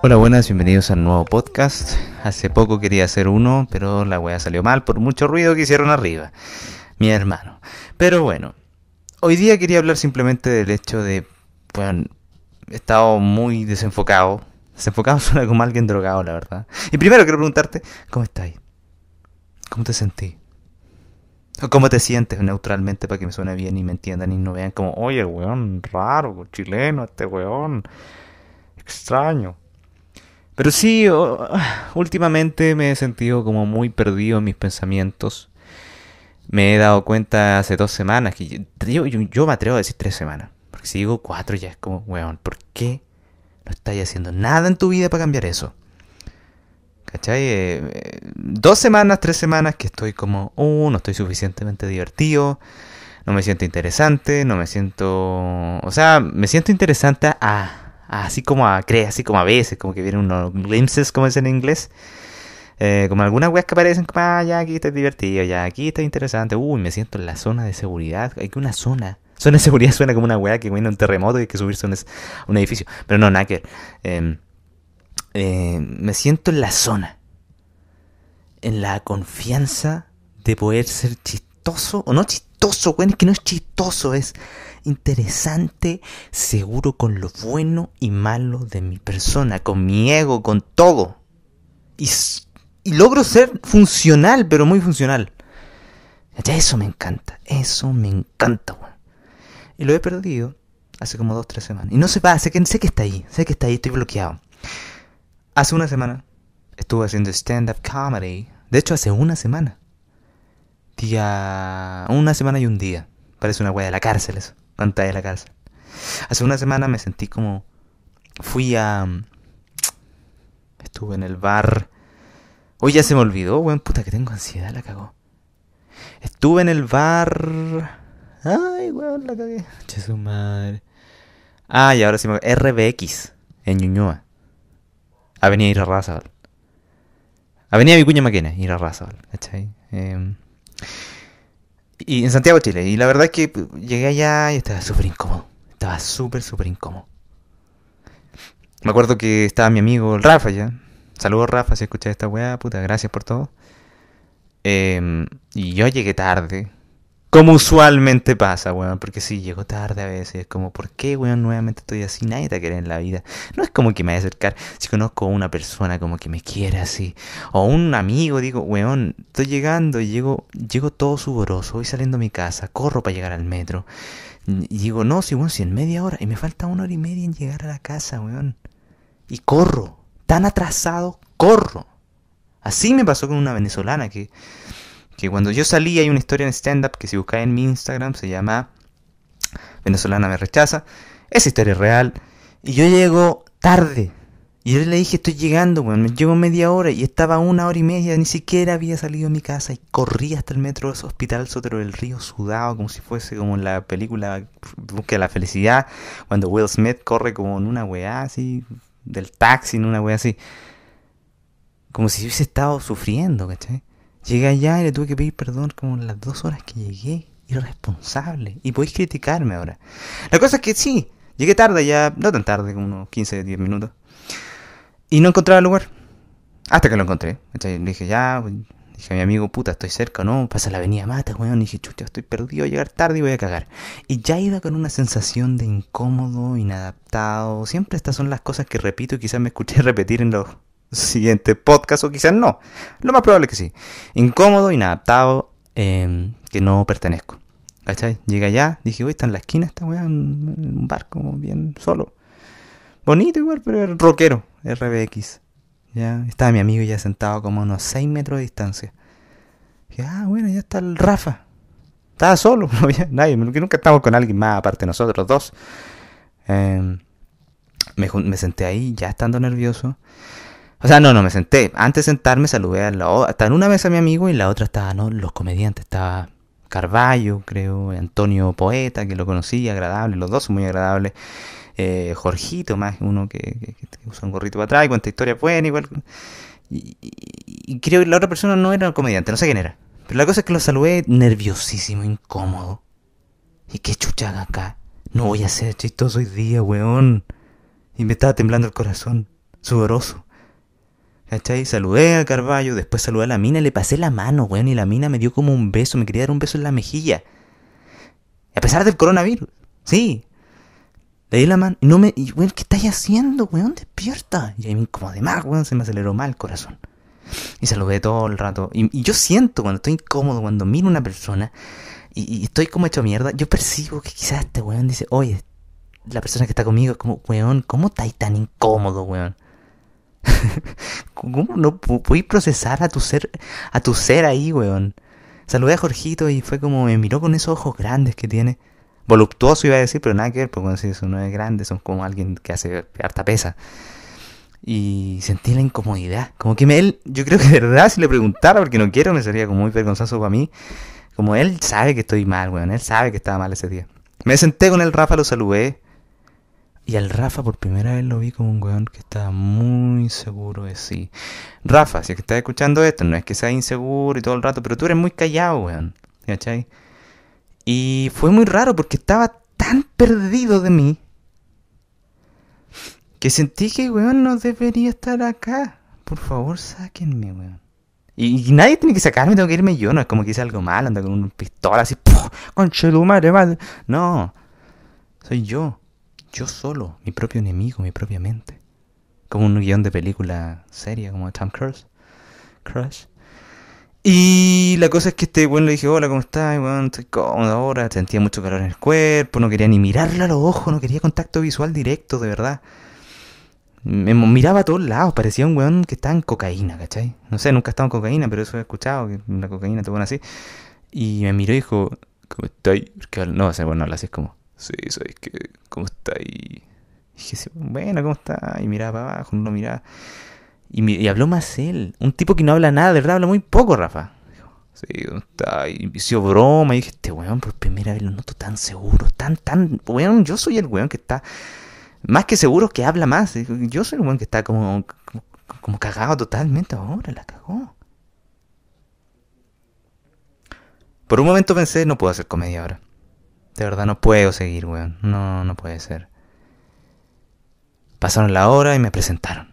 Hola, buenas, bienvenidos al nuevo podcast. Hace poco quería hacer uno, pero la wea salió mal por mucho ruido que hicieron arriba. Mi hermano. Pero bueno, hoy día quería hablar simplemente del hecho de, bueno, he estado muy desenfocado. Desenfocado suena como alguien drogado, la verdad. Y primero quiero preguntarte, ¿cómo estás? ¿Cómo te sentís? ¿O cómo te sientes neutralmente para que me suene bien y me entiendan y no vean como, oye, weón, raro, chileno, este weón, extraño? Pero sí, últimamente me he sentido como muy perdido en mis pensamientos. Me he dado cuenta hace dos semanas, que yo, yo, me atrevo a decir tres semanas. Porque si digo cuatro ya es como, weón, ¿por qué no estáis haciendo nada en tu vida para cambiar eso? ¿Cachai? Eh, eh, dos semanas, tres semanas que estoy como, uh, no estoy suficientemente divertido, no me siento interesante, no me siento... O sea, me siento interesante a así como a creer, así como a veces, como que vienen unos glimpses, como es en inglés. Eh, como algunas weas que aparecen como, ah, ya aquí está divertido, ya aquí está interesante. Uy, me siento en la zona de seguridad. Hay que una zona. Zona de seguridad suena como una wea que viene un terremoto y hay que subirse a un, edificio. Pero no, nada que em, eh, me siento en la zona. En la confianza de poder ser chistoso. O no chistoso, weón, es que no es chistoso, es interesante, seguro con lo bueno y malo de mi persona, con mi ego, con todo. Y, logro ser funcional, pero muy funcional. Ya eso me encanta, eso me encanta, weón. Y lo he perdido hace como dos, tres semanas. Y no se va, sé que, sé que está ahí, sé que está ahí, estoy bloqueado. Hace una semana estuve haciendo stand-up comedy. De hecho, hace una semana. Día. Una semana y un día. Parece una wea de la cárcel eso pantalla de la cárcel. Hace una semana me sentí como... Fui a... Estuve en el bar... Hoy ya se me olvidó, weón, puta que tengo ansiedad, la cagó. Estuve en el bar... Ay, weón, la cagué. Che su madre. Ah, y ahora sí me... RBX, en Ñuñoa. Avenida Irarrázaval. Avenida Vicuña Maquena, Irarrázaval, ¿cachai? Eh... Y en Santiago, Chile. Y la verdad es que llegué allá y estaba súper incómodo. Estaba súper, súper incómodo. Me acuerdo que estaba mi amigo Rafa ya. Saludos Rafa si escuchas esta weá, puta, gracias por todo. Em, y yo llegué tarde. Como usualmente pasa, weón, porque sí, llego tarde a veces. Es como, ¿por qué, weón, nuevamente estoy así? Nadie te quiere en la vida. No es como que me vaya a acercar. Si conozco a una persona como que me quiere así. O un amigo, digo, weón, estoy llegando y llego, llego todo sudoroso. Voy saliendo a mi casa, corro para llegar al metro. Y digo, no, si, weón, si en media hora. Y me falta una hora y media en llegar a la casa, weón. Y corro. Tan atrasado, corro. Así me pasó con una venezolana que que cuando yo salí hay una historia en stand-up que si buscáis en mi Instagram se llama Venezolana me rechaza. Esa historia es real. Y yo llego tarde. Y yo le dije, estoy llegando, bueno, me llevo media hora y estaba una hora y media, ni siquiera había salido de mi casa y corrí hasta el metro Hospital Sotero del Río sudado como si fuese como en la película Busque la Felicidad, cuando Will Smith corre como en una weá así, del taxi en una weá así. Como si hubiese estado sufriendo, ¿cachai? Llegué allá y le tuve que pedir perdón como las dos horas que llegué. Irresponsable. Y podéis criticarme ahora. La cosa es que sí, llegué tarde ya, no tan tarde, como unos 15, 10 minutos. Y no encontraba el lugar. Hasta que lo encontré. Le dije, ya, dije a mi amigo, puta, estoy cerca, ¿no? Pasa la avenida Mata, weón. Y dije, chucha, estoy perdido, voy a llegar tarde y voy a cagar. Y ya iba con una sensación de incómodo, inadaptado. Siempre estas son las cosas que repito y quizás me escuché repetir en los siguiente podcast o quizás no. Lo más probable es que sí. Incómodo, inadaptado, eh, que no pertenezco. ¿Cachai? Llegué allá, dije, uy, está en la esquina esta weá, en un barco bien solo. Bonito igual, pero era rockero, RBX. Ya, estaba mi amigo ya sentado como a unos 6 metros de distancia. Dije, ah, bueno, ya está el Rafa. Estaba solo, no había nadie, nunca estamos con alguien más aparte de nosotros dos. Me, me senté ahí, ya estando nervioso. O sea, no, no, me senté. Antes de sentarme saludé a la Estaba en una mesa mi amigo y en la otra estaba, ¿no? Los comediantes. Estaba Carballo, creo, Antonio Poeta, que lo conocí, agradable. Los dos son muy agradables. Eh, Jorgito, más uno que, usa un gorrito para atrás y cuenta historia buena, igual. Y, creo que la otra persona no era un comediante, no sé quién era. Pero la cosa es que lo saludé nerviosísimo, incómodo. ¿Y qué chucha acá? No voy a ser chistoso hoy día, weón. Y me estaba temblando el corazón. sudoroso. ¿Cachai? Saludé a Carballo, después saludé a la mina le pasé la mano, weón, y la mina me dio como un beso, me quería dar un beso en la mejilla. A pesar del coronavirus, sí. Le di la mano y no me... Y, weón, ¿qué estáis haciendo, weón? Despierta. Y ahí me incomodé más, weón, se me aceleró mal el corazón. Y saludé todo el rato. Y, yo siento cuando estoy incómodo, cuando miro a una persona y, estoy como hecho mierda, yo percibo que quizás este weón dice, oye, la persona que está conmigo como, weón, ¿cómo estáis tan incómodo, weón? ¿Cómo no puedes procesar a tu ser, a tu ser ahí, weón? Saludé a Jorgito y fue como me miró con esos ojos grandes que tiene. Voluptuoso iba a decir, pero nada que ver, porque cuando eso no es grande, son como alguien que hace harta pesa. Y sentí la incomodidad. Como que me, él, yo creo que de verdad, si le preguntara, porque no quiero, me sería como muy vergonzoso para mí. Como él sabe que estoy mal, weón. Él sabe que estaba mal ese día. Me senté con el Rafa, lo saludé. Y al Rafa por primera vez lo vi como un weón que estaba muy seguro de sí. Rafa, si es que estás escuchando esto, no es que seas inseguro y todo el rato, pero tú eres muy callado, weón. ¿Cachai? Y fue muy raro porque estaba tan perdido de mí que sentí que, weón, no debería estar acá. Por favor, sáquenme, weón. Y, nadie tiene que sacarme, tengo que irme yo. No es como que hice algo mal, anda con una pistola así, ¡Conche tu madre, madre! No, soy yo. Yo solo, mi propio enemigo, mi propia mente. Como un guion de película seria, como Tom Cruise. Crush. Y la cosa es que este weón le dije, hola, ¿cómo estás? Bueno, estoy cómodo ahora, sentía mucho calor en el cuerpo, no quería ni mirarle a los ojos, no quería contacto visual directo, de verdad. Me miraba a todos lados, parecía un weón que estaba en cocaína, ¿cachai? No sé, nunca he estado en cocaína, pero eso he escuchado, que la cocaína te pone así. Y me miró y dijo, ¿cómo estás? No, o sea, bueno, así es como, Sí, ¿sabes que ¿Cómo está ahí? Y dije, bueno, ¿cómo está? Y miraba para abajo, no miraba. Y, y, habló más él. Un tipo que no habla nada, de verdad habla muy poco, Rafa. Sí, ¿cómo está? Y hizo broma. Y dije, este weón por primera vez lo noto tan seguro, tan, tan. Weón, yo soy el weón que está más que seguro que habla más. Yo soy el weón que está como, como, como cagado totalmente. Ahora la cagó. Por un momento pensé, no puedo hacer comedia ahora. De verdad no puedo seguir, weón. No, no puede ser. Pasaron la hora y me presentaron.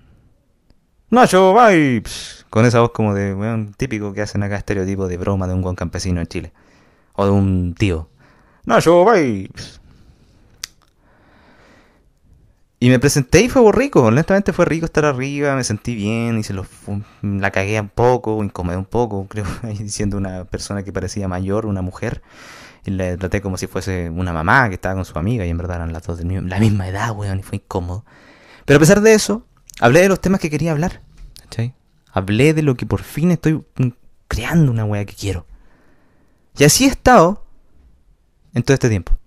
Nacho Vibes. Con esa voz como de, weón, típico que hacen acá estereotipo de broma de un buen campesino en Chile. O de un tío. Nacho Vibes. Y me presenté y fue rico, honestamente fue rico estar arriba, me sentí bien, y se lo, la cagué un poco, incomodé un poco, creo, diciendo una persona que parecía mayor, una mujer. Y le traté como si fuese una mamá que estaba con su amiga y en verdad eran las dos de la misma edad, weón, y fue incómodo. Pero a pesar de eso, hablé de los temas que quería hablar. ¿cachai? Hablé de lo que por fin estoy creando una weá que quiero. Y así he estado en todo este tiempo.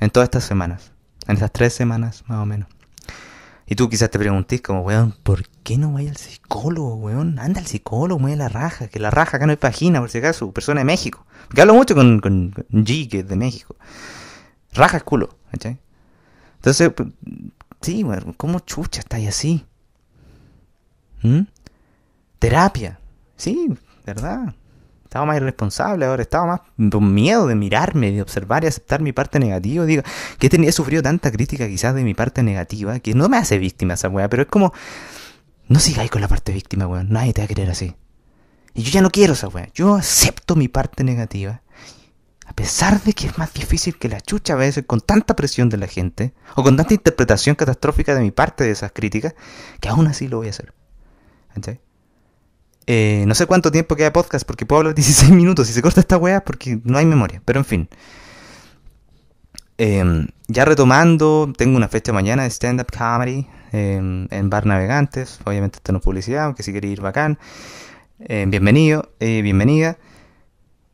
En todas estas semanas. En estas tres semanas, más o menos. Y tú quizás te preguntís como, weón, ¿por qué no voy al psicólogo, weón? Anda al psicólogo, mueve la raja, que la raja acá no es página, por si acaso, persona de México. Porque hablo mucho con, con, G, que es de México. Raja el culo, ¿cachai? Entonces, sí, weón, ¿cómo chucha estáis así? ¿Mm? Terapia, sí, verdad. Estaba más irresponsable ahora, estaba más con miedo de mirarme, de observar y aceptar mi parte negativa. Digo, que he sufrido tanta crítica quizás de mi parte negativa, que no me hace víctima esa weá, pero es como, no sigáis con la parte víctima, weón, nadie te va a querer así. Y yo ya no quiero esa weá, yo acepto mi parte negativa. A pesar de que es más difícil que la chucha a veces con tanta presión de la gente, o con tanta interpretación catastrófica de mi parte de esas críticas, que aún así lo voy a hacer. ¿Entiendes? Eh, no sé cuánto tiempo queda podcast porque puedo hablar 16 minutos. y se corta esta weá porque no hay memoria. Pero en fin. Em, ya retomando, tengo una fecha mañana de stand-up comedy em, en Bar Navegantes. Obviamente esto no es publicidad, aunque si queréis ir bacán. Em, bienvenido, eh, bienvenida.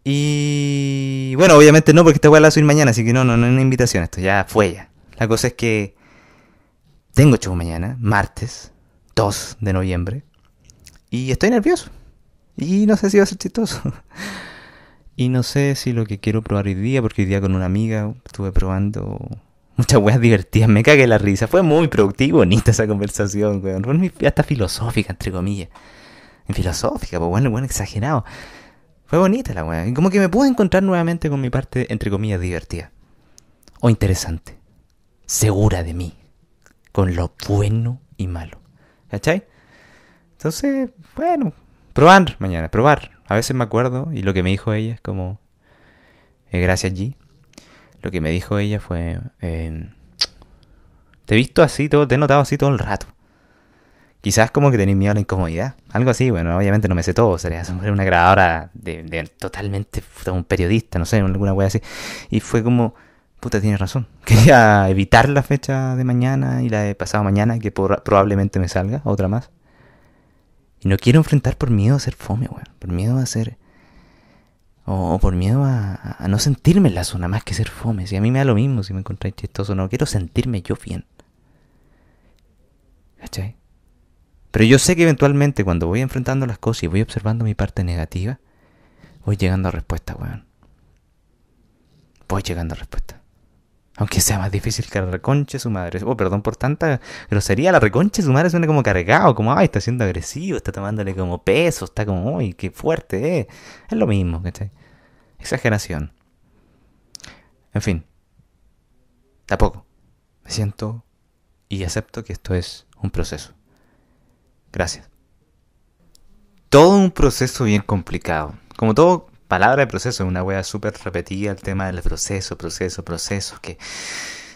Y bueno, obviamente no, porque esta weá la subir mañana, así que no, no, no es una invitación. Esto ya fue ya. La cosa es que tengo show mañana, martes 2 de noviembre. Y estoy nervioso. Y no sé si va a ser chistoso. y no sé si lo que quiero probar hoy día, porque hoy día con una amiga estuve probando muchas weas divertidas. Me cagué la risa. Fue muy productiva y bonita esa conversación, weón. Fue hasta filosófica, entre comillas. Filosófica, pues bueno, bueno, exagerado. Fue bonita la wea. Y como que me pude encontrar nuevamente con mi parte, entre comillas, divertida. O interesante. Segura de mí. Con lo bueno y malo. ¿Cachai? Entonces, bueno, probar mañana, probar. A veces me acuerdo y lo que me dijo ella es como, eh, gracias G. Lo que me dijo ella fue, eh, te he visto así, todo, te he notado así todo el rato. Quizás como que tenéis miedo a la incomodidad. Algo así, bueno, obviamente no me sé todo. Sería una grabadora de, totalmente un periodista, no sé, alguna wea así. Y fue como, puta, tienes razón. Quería evitar la fecha de mañana y la de pasado mañana, que probablemente me salga, otra más. Y no quiero enfrentar por miedo a ser fome, weón. Por miedo a ser... O, por miedo a, no sentirme en la zona más que ser fome. Si a mí me da lo mismo si me encontráis chistoso no. Quiero sentirme yo bien. ¿Cachai? Pero yo sé que eventualmente cuando voy enfrentando las cosas y voy observando mi parte negativa, voy llegando a respuesta, weón. Voy llegando a respuesta. Aunque sea más difícil que la reconche su madre. Oh, perdón por tanta grosería. La reconche su madre suena como cargado, como, ay, está siendo agresivo, está tomándole como peso, está como, uy, qué fuerte, eh. Es lo mismo, ¿cachai? Exageración. En fin. Tampoco. Me siento y acepto que esto es un proceso. Gracias. Todo un proceso bien complicado. Como todo palabra de proceso, es una wea súper repetida el tema del proceso, proceso, proceso, que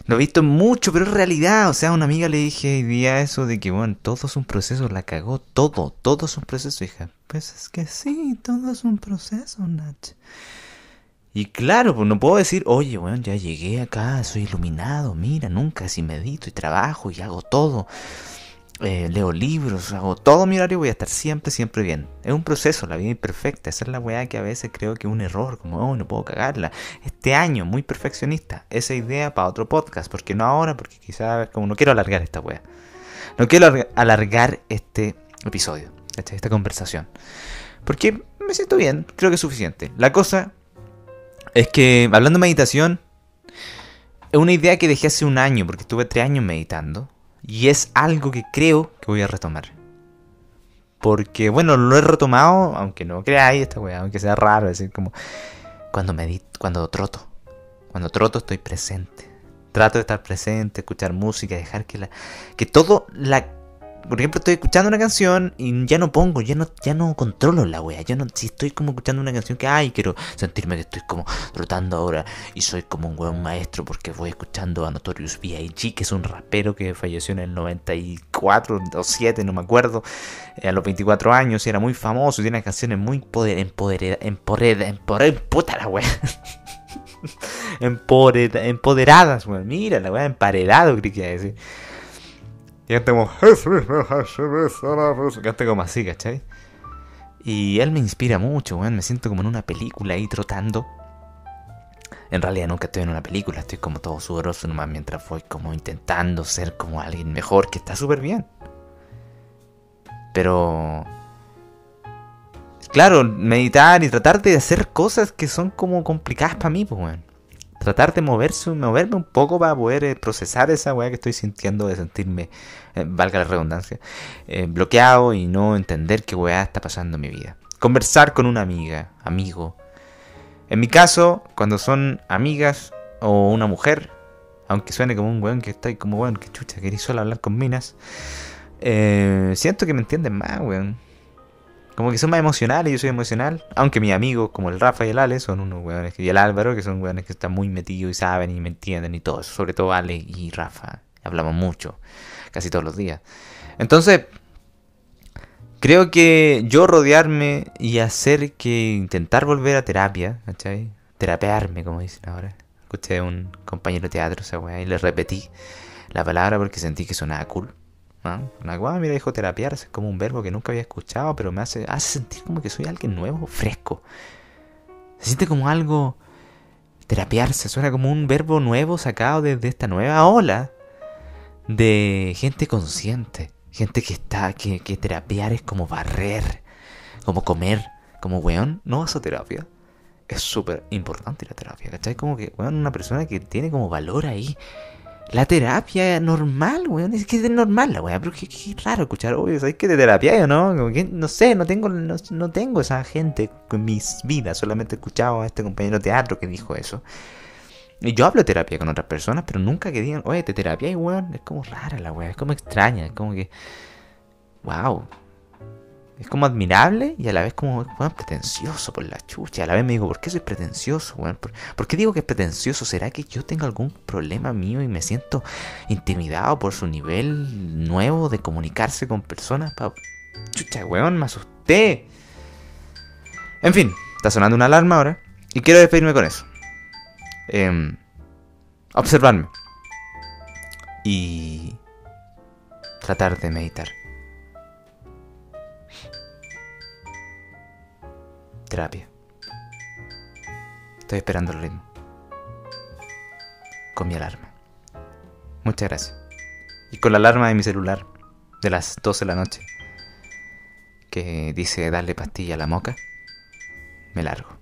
lo he visto mucho, pero es realidad. O sea, a una amiga le dije hoy día eso de que, bueno, todo es un proceso, la cagó, todo, todo es un proceso, hija. Pues es que sí, todo es un proceso, Nach. Y claro, pues no puedo decir, oye, bueno, ya llegué acá, soy iluminado, mira, nunca si medito y trabajo y hago todo. Eh, leo libros, hago todo mi horario, voy a estar siempre, siempre bien. Es un proceso, la vida imperfecta. Esa es la weá que a veces creo que es un error, como, oh, no puedo cagarla. Este año, muy perfeccionista. Esa idea para otro podcast, porque no ahora, porque quizás, como no quiero alargar esta weá. No quiero alargar este episodio, esta, esta conversación. Porque me siento bien, creo que es suficiente. La cosa es que, hablando de meditación, es una idea que dejé hace un año, porque estuve tres años meditando. Y es algo que creo que voy a retomar. Porque, bueno, lo he retomado, aunque no creáis esta weá, aunque sea raro decir como cuando medito, cuando troto. Cuando troto estoy presente. Trato de estar presente, escuchar música, dejar que la que todo la por ejemplo, estoy escuchando una canción y ya no pongo, ya no, ya no controlo la wea. Ya no, si estoy como escuchando una canción que, ay, quiero sentirme que estoy como trotando ahora y soy como un weón maestro porque voy escuchando a Notorious B.I.G., que es un rapero que falleció en el 94 o 7, no me acuerdo, eh, a los 24 años y era muy famoso y tiene canciones muy poder, empoderadas, empoderadas, puta la wea. empoderadas, weón. Mira la wea, emparedado, creo que iba a decir. Y como... como así, ¿cachai? Y él me inspira mucho, weón. Me siento como en una película ahí trotando. En realidad nunca estoy en una película, estoy como todo sudoroso nomás mientras voy como intentando ser como alguien mejor, que está súper bien. Pero... Claro, meditar y tratar de hacer cosas que son como complicadas para mí, pues, weón tratar de moverse, moverme un poco para poder eh, procesar esa weá que estoy sintiendo de sentirme, eh, valga la redundancia, eh, bloqueado y no entender qué weá está pasando en mi vida. Conversar con una amiga, amigo. En mi caso, cuando son amigas o una mujer, aunque suene como un weón que está ahí como weón, que chucha, queréis solo hablar con minas, siento que me entienden más, weón. Como que son más emocionales, yo soy emocional. Aunque mis amigos, como el Rafa y el Ale, son unos weones. Y el Álvaro, que son weones que están muy metidos y saben y me entienden y todo. Sobre todo Ale y Rafa. Hablamos mucho, casi todos los días. Entonces, creo que yo rodearme y hacer que intentar volver a terapia, ¿cachai? Terapearme, como dicen ahora. Escuché a un compañero de teatro, esa weá, y le repetí la palabra porque sentí que sonaba cool. Una guay, mira, dijo terapiarse, es como un verbo que nunca había escuchado, pero me hace, hace sentir como que soy alguien nuevo, fresco. Se siente como algo. Terapiarse, suena como un verbo nuevo sacado desde esta nueva ola de gente consciente. Gente que está, que, que terapiar es como barrer, como comer, como weón. No vas a terapia. Es súper importante la terapia, ¿cachai? Como que, weón, una persona que tiene como valor ahí la terapia normal, weón. Es que es normal la weá, pero qué, raro escuchar, oye, ¿sabes qué de terapia o no? no sé, no tengo, no, tengo esa gente en mis vidas. Solamente he escuchado a este compañero de teatro que dijo eso. Y yo hablo terapia con otras personas, pero nunca que digan, oye, te terapia y weón. Es como rara la weá, es como extraña, es como que. wow. Es como admirable y a la vez como pretencioso por la chucha. A la vez me digo, ¿por qué soy pretencioso? Bueno, ¿por, ¿por, qué digo que es pretencioso? ¿Será que yo tengo algún problema mío y me siento intimidado por su nivel nuevo de comunicarse con personas? Chucha, weón, me asusté. En fin, está sonando una alarma ahora. Y quiero despedirme con eso. Eh, observarme. Y tratar de meditar. Terapia. Estoy esperando el ritmo. Con mi alarma. Muchas gracias. Y con la alarma de mi celular de las 12 de la noche que dice darle pastilla a la moca, me largo.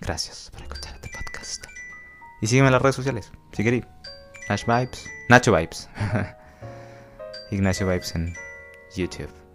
Gracias por escuchar este podcast. Y sígueme en las redes sociales, si queréis. Nash Vibes. Nacho Vibes. Ignacio Vibes en YouTube.